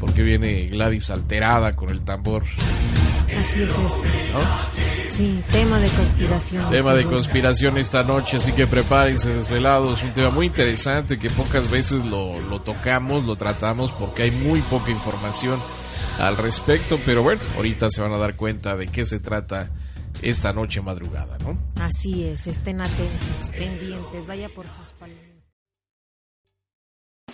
Porque viene Gladys alterada con el tambor. Así es esto. Sí, tema de conspiración. Tema de conspiración esta noche, así que prepárense desvelados. Un tema muy interesante que pocas veces lo, lo tocamos, lo tratamos porque hay muy poca información al respecto, pero bueno, ahorita se van a dar cuenta de qué se trata esta noche madrugada, ¿no? Así es, estén atentos, pendientes, vaya por sus palabras.